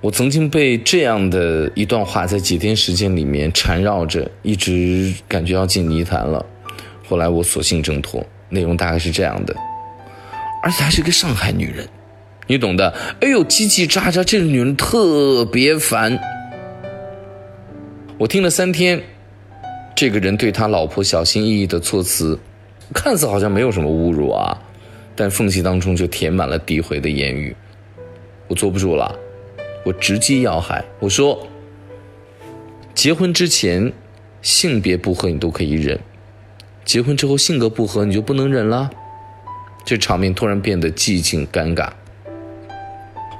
我曾经被这样的一段话在几天时间里面缠绕着，一直感觉要进泥潭了。后来我索性挣脱，内容大概是这样的，而且还是个上海女人，你懂的。哎呦，叽叽喳喳，这个女人特别烦。我听了三天，这个人对他老婆小心翼翼的措辞，看似好像没有什么侮辱啊，但缝隙当中就填满了诋毁的言语。我坐不住了。我直击要害，我说：结婚之前性别不合你都可以忍，结婚之后性格不合你就不能忍了。这场面突然变得寂静尴尬。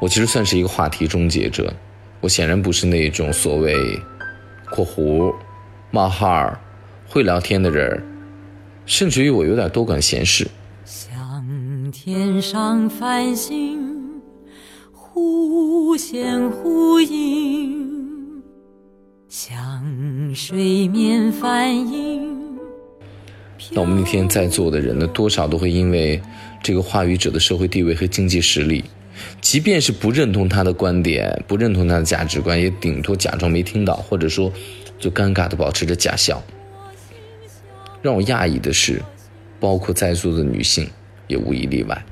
我其实算是一个话题终结者，我显然不是那种所谓（括弧）冒号会聊天的人，甚至于我有点多管闲事。像天上繁星。忽现忽隐，像水面反应。那我们那天在座的人呢，多少都会因为这个话语者的社会地位和经济实力，即便是不认同他的观点，不认同他的价值观，也顶多假装没听到，或者说就尴尬的保持着假笑。让我讶异的是，包括在座的女性也无一例外。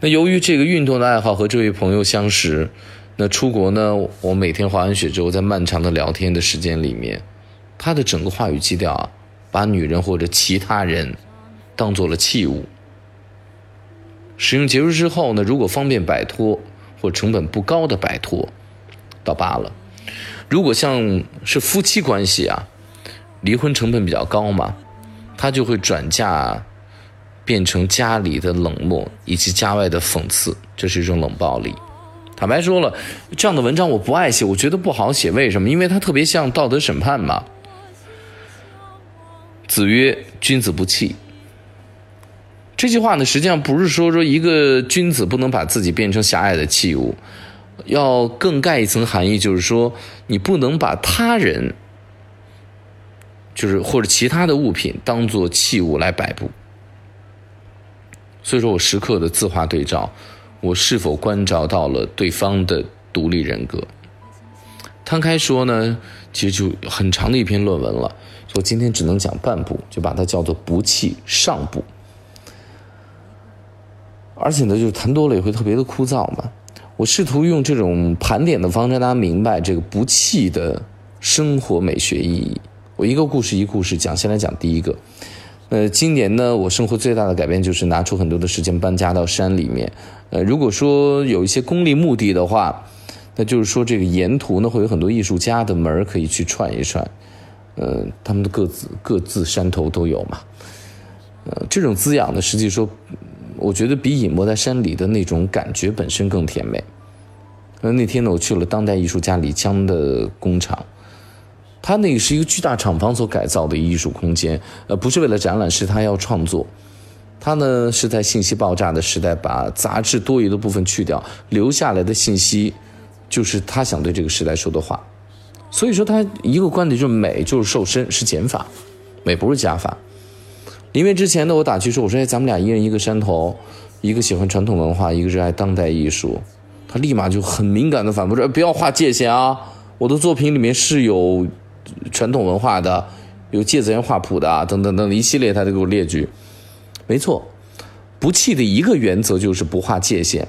那由于这个运动的爱好和这位朋友相识，那出国呢？我每天滑完雪之后，在漫长的聊天的时间里面，他的整个话语基调啊，把女人或者其他人当做了器物。使用结束之后呢，如果方便摆脱或成本不高的摆脱，倒罢了；如果像是夫妻关系啊，离婚成本比较高嘛，他就会转嫁。变成家里的冷漠以及家外的讽刺，这是一种冷暴力。坦白说了，这样的文章我不爱写，我觉得不好写。为什么？因为它特别像道德审判嘛。子曰：“君子不器。”这句话呢，实际上不是说说一个君子不能把自己变成狭隘的器物，要更盖一层含义，就是说你不能把他人，就是或者其他的物品当做器物来摆布。所以说我时刻的自画对照，我是否关照到了对方的独立人格？摊开说呢，其实就很长的一篇论文了。我今天只能讲半部，就把它叫做“不弃上部”。而且呢，就是谈多了也会特别的枯燥嘛。我试图用这种盘点的方式让大家明白这个不弃的生活美学意义。我一个故事一个故事讲，先来讲第一个。呃，今年呢，我生活最大的改变就是拿出很多的时间搬家到山里面。呃，如果说有一些功利目的的话，那就是说这个沿途呢会有很多艺术家的门可以去串一串。呃，他们的各自各自山头都有嘛。呃，这种滋养呢，实际说，我觉得比隐没在山里的那种感觉本身更甜美。那那天呢，我去了当代艺术家李江的工厂。他那个是一个巨大厂房所改造的艺术空间，呃，不是为了展览，是他要创作。他呢是在信息爆炸的时代，把杂志多余的部分去掉，留下来的信息，就是他想对这个时代说的话。所以说，他一个观点就是美就是瘦身，是减法，美不是加法。因为之前呢，我打趣说，我说哎，咱们俩一人一个山头，一个喜欢传统文化，一个热爱当代艺术，他立马就很敏感的反驳说，不要划界限啊，我的作品里面是有。传统文化的，有芥子园画谱的啊，等等等一系列，他都给我列举。没错，不弃的一个原则就是不画界限。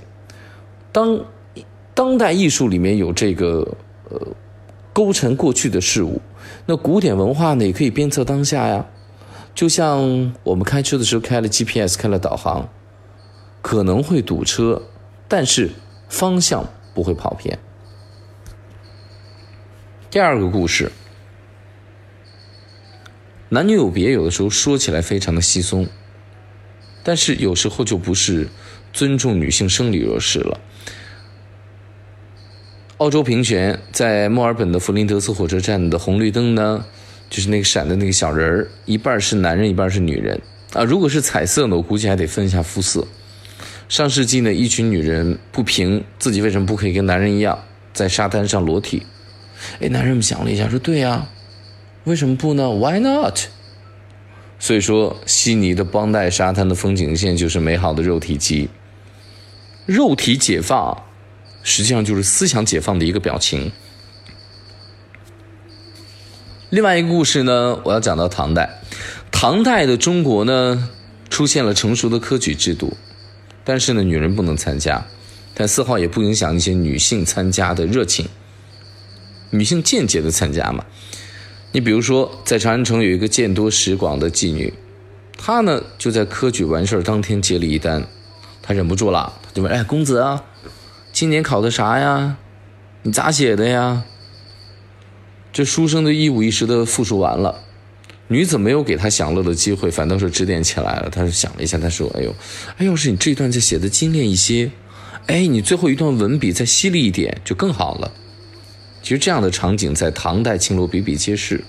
当当代艺术里面有这个呃勾陈过去的事物，那古典文化呢也可以鞭策当下呀。就像我们开车的时候开了 GPS，开了导航，可能会堵车，但是方向不会跑偏。第二个故事。男女有别，有的时候说起来非常的稀松，但是有时候就不是尊重女性生理弱势了。澳洲平权在墨尔本的弗林德斯火车站的红绿灯呢，就是那个闪的那个小人儿，一半是男人，一半是女人啊。如果是彩色的，我估计还得分一下肤色。上世纪呢，一群女人不平，自己为什么不可以跟男人一样在沙滩上裸体？哎，男人们想了一下，说对呀。为什么不呢？Why not？所以说，悉尼的邦代沙滩的风景线就是美好的肉体机。肉体解放，实际上就是思想解放的一个表情。另外一个故事呢，我要讲到唐代。唐代的中国呢，出现了成熟的科举制度，但是呢，女人不能参加，但丝毫也不影响一些女性参加的热情。女性间接的参加嘛，你比如说，在长安城有一个见多识广的妓女，她呢就在科举完事儿当天接了一单，她忍不住了，她就问：“哎，公子啊，今年考的啥呀？你咋写的呀？”这书生的一五一十的复述完了，女子没有给他享乐的机会，反倒是指点起来了。他是想了一下，他说：“哎呦，哎，要是你这段再写的精炼一些，哎，你最后一段文笔再犀利一点，就更好了。”其实这样的场景在唐代青楼比比皆是。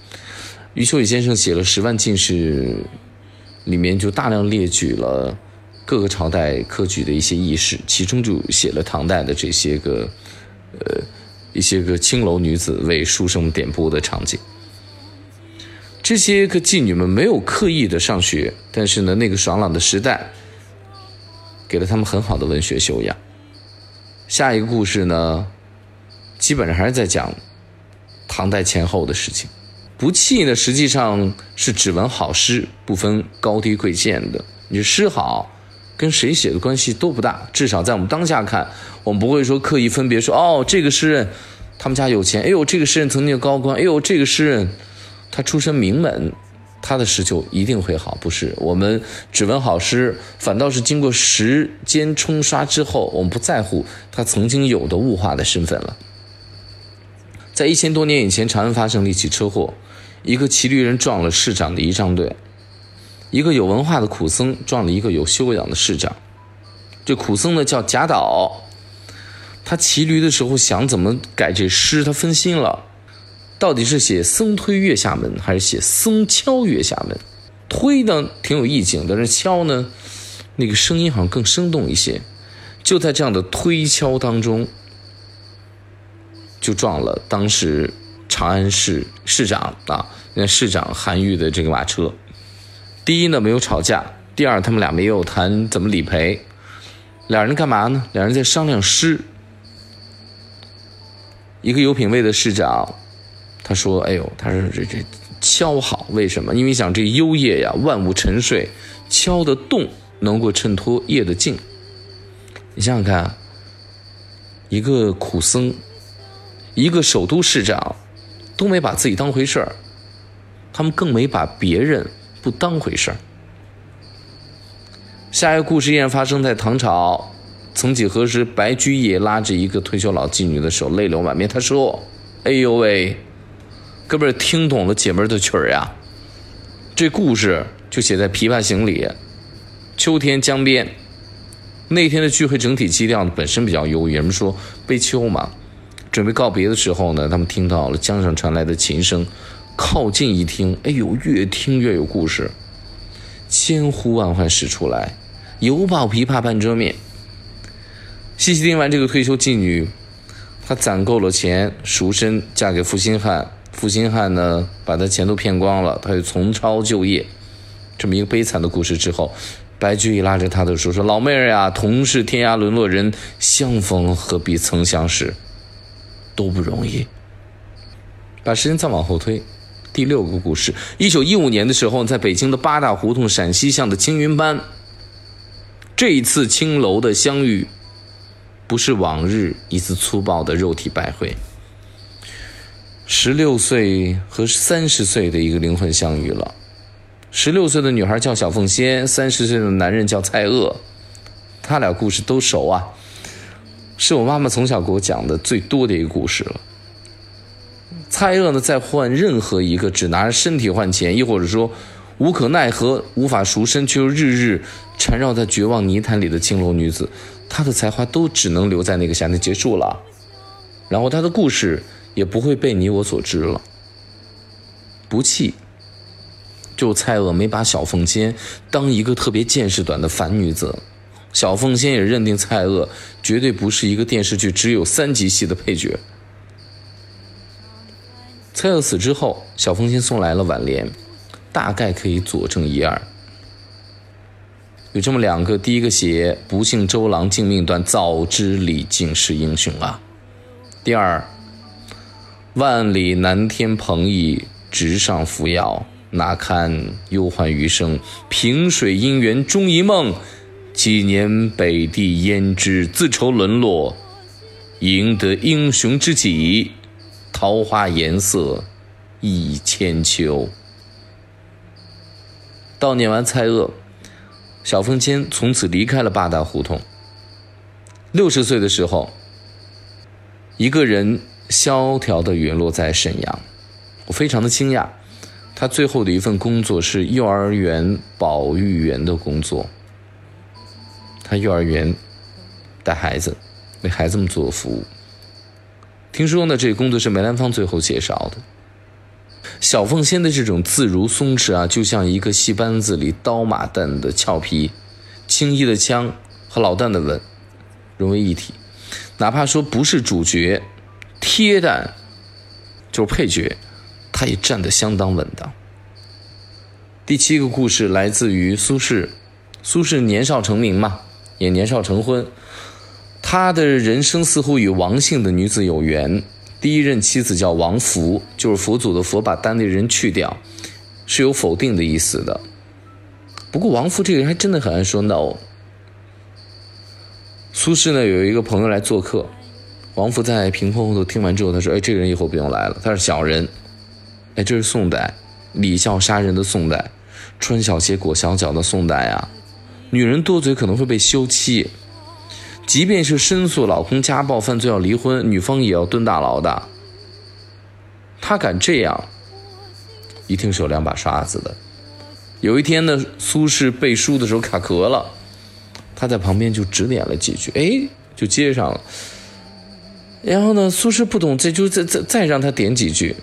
余秋雨先生写了《十万进士》，里面就大量列举了各个朝代科举的一些轶事，其中就写了唐代的这些个，呃。一些个青楼女子为书生点播的场景，这些个妓女们没有刻意的上学，但是呢，那个爽朗的时代给了他们很好的文学修养。下一个故事呢，基本上还是在讲唐代前后的事情。不弃呢，实际上是只闻好诗，不分高低贵贱的。你诗好。跟谁写的关系都不大，至少在我们当下看，我们不会说刻意分别说哦，这个诗人他们家有钱，哎呦，这个诗人曾经高官，哎呦，这个诗人他出身名门，他的诗就一定会好，不是？我们只闻好诗，反倒是经过时间冲刷之后，我们不在乎他曾经有的物化的身份了。在一千多年以前，长安发生了一起车祸，一个骑驴人撞了市长的仪仗队。一个有文化的苦僧撞了一个有修养的市长，这苦僧呢叫贾岛，他骑驴的时候想怎么改这诗，他分心了，到底是写僧推月下门还是写僧敲月下门？推呢挺有意境，但是敲呢，那个声音好像更生动一些。就在这样的推敲当中，就撞了当时长安市市长啊，那市长韩愈的这个马车。第一呢，没有吵架；第二，他们俩没有谈怎么理赔。两人干嘛呢？两人在商量诗。一个有品位的市长，他说：“哎呦，他说这这敲好，为什么？因为想这幽夜呀，万物沉睡，敲的动能够衬托夜的静。你想想看，一个苦僧，一个首都市长，都没把自己当回事儿，他们更没把别人。”不当回事儿。下一个故事依然发生在唐朝。曾几何时，白居易拉着一个退休老妓女的手，泪流满面。他说：“哎呦喂，哥们儿听懂了姐们儿的曲儿呀？这故事就写在《琵琶行》里。秋天江边，那天的聚会整体基调本身比较忧郁，人们说悲秋嘛。准备告别的时候呢，他们听到了江上传来的琴声。”靠近一听，哎呦，越听越有故事，千呼万唤始出来，犹抱琵琶半遮面。细细听完这个退休妓女，她攒够了钱赎身嫁给负心汉，负心汉呢把她钱都骗光了，她就重操旧业，这么一个悲惨的故事之后，白居易拉着她的手说：“老妹儿呀，同是天涯沦落人，相逢何必曾相识，都不容易。”把时间再往后推。第六个故事，一九一五年的时候，在北京的八大胡同陕西巷的青云班，这一次青楼的相遇，不是往日一次粗暴的肉体拜会。十六岁和三十岁的一个灵魂相遇了。十六岁的女孩叫小凤仙，三十岁的男人叫蔡锷，他俩故事都熟啊，是我妈妈从小给我讲的最多的一个故事了。蔡锷呢，在换任何一个只拿着身体换钱，亦或者说无可奈何、无法赎身，却又日日缠绕在绝望泥潭里的青楼女子，她的才华都只能留在那个夏天结束了，然后她的故事也不会被你我所知了。不弃，就蔡锷没把小凤仙当一个特别见识短的凡女子，小凤仙也认定蔡锷绝对不是一个电视剧只有三集戏的配角。蔡锷死之后，小凤仙送来了挽联，大概可以佐证一二。有这么两个，第一个写不幸周郎竟命断，早知李靖是英雄啊。第二，万里南天鹏翼直上扶摇，哪堪忧患余生？萍水姻缘终一梦，几年北地胭脂自愁沦落，赢得英雄知己，桃花颜色一千秋。悼念完蔡锷，小凤仙从此离开了八大胡同。六十岁的时候。一个人萧条的陨落在沈阳，我非常的惊讶。他最后的一份工作是幼儿园保育员的工作。他幼儿园带孩子，为孩子们做服务。听说呢，这个工作是梅兰芳最后介绍的。小凤仙的这种自如松弛啊，就像一个戏班子里刀马旦的俏皮，青衣的腔和老旦的稳融为一体。哪怕说不是主角，贴旦就是配角，他也站得相当稳当。第七个故事来自于苏轼，苏轼年少成名嘛，也年少成婚，他的人生似乎与王姓的女子有缘。第一任妻子叫王福，就是佛祖的佛，把单立人去掉，是有否定的意思的。不过王福这个人还真的很爱说 no。苏轼呢有一个朋友来做客，王福在屏风后头听完之后，他说：“哎，这个人以后不用来了，他是小人。”哎，这是宋代，李孝杀人的宋代，穿小鞋裹小脚的宋代啊。女人多嘴可能会被休妻，即便是申诉老公家暴犯罪要离婚，女方也要蹲大牢的。他敢这样，一定是有两把刷子的。有一天呢，苏轼背书的时候卡壳了。他在旁边就指点了几句，哎，就接上了。然后呢，苏轼不懂，再就再再再让他点几句，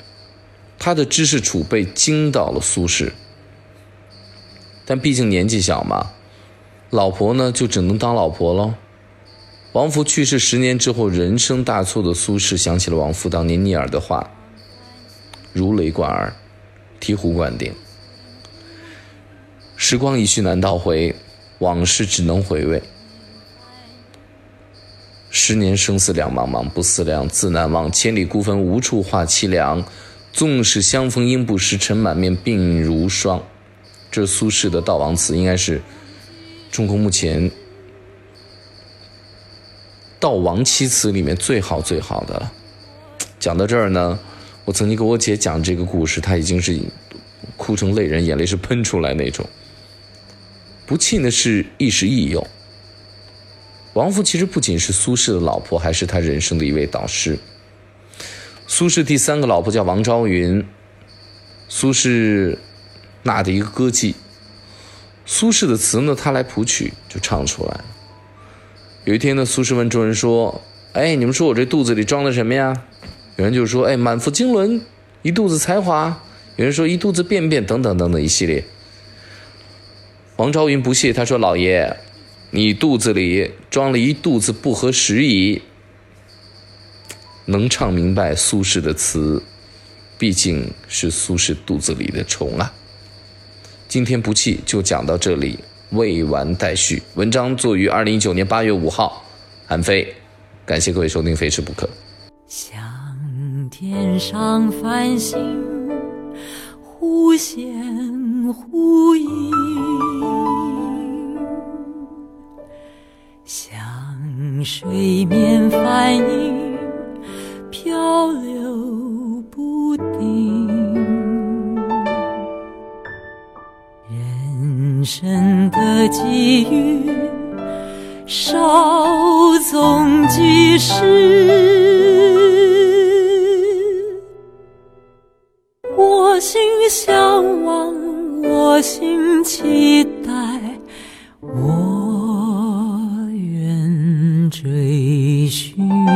他的知识储备惊到了苏轼。但毕竟年纪小嘛，老婆呢就只能当老婆喽。王弗去世十年之后，人生大错的苏轼想起了王弗当年逆耳的话，如雷贯耳，醍醐灌顶。时光一去难倒回。往事只能回味，十年生死两茫茫，不思量，自难忘。千里孤坟，无处话凄凉。纵使相逢应不识，尘满面，鬓如霜。这苏轼的悼亡词，应该是中国目前悼亡七词里面最好最好的了。讲到这儿呢，我曾经给我姐讲这个故事，她已经是哭成泪人，眼泪是喷出来那种。不气呢是亦师亦友。王弗其实不仅是苏轼的老婆，还是他人生的一位导师。苏轼第三个老婆叫王昭云，苏轼纳的一个歌妓。苏轼的词呢，他来谱曲就唱出来。有一天呢，苏轼问众人说：“哎，你们说我这肚子里装的什么呀？”有人就说：“哎，满腹经纶，一肚子才华。”有人说：“一肚子便便，等等等等一系列。”王昭云不屑，他说：“老爷，你肚子里装了一肚子不合时宜。能唱明白苏轼的词，毕竟是苏轼肚子里的虫啊。”今天不弃就讲到这里，未完待续。文章作于二零一九年八月五号，韩飞。感谢各位收听《非吃不可》。像天上繁星，忽现忽隐。像水面反影，生的机遇，稍纵即逝。我心向往，我心期待，我愿。追寻。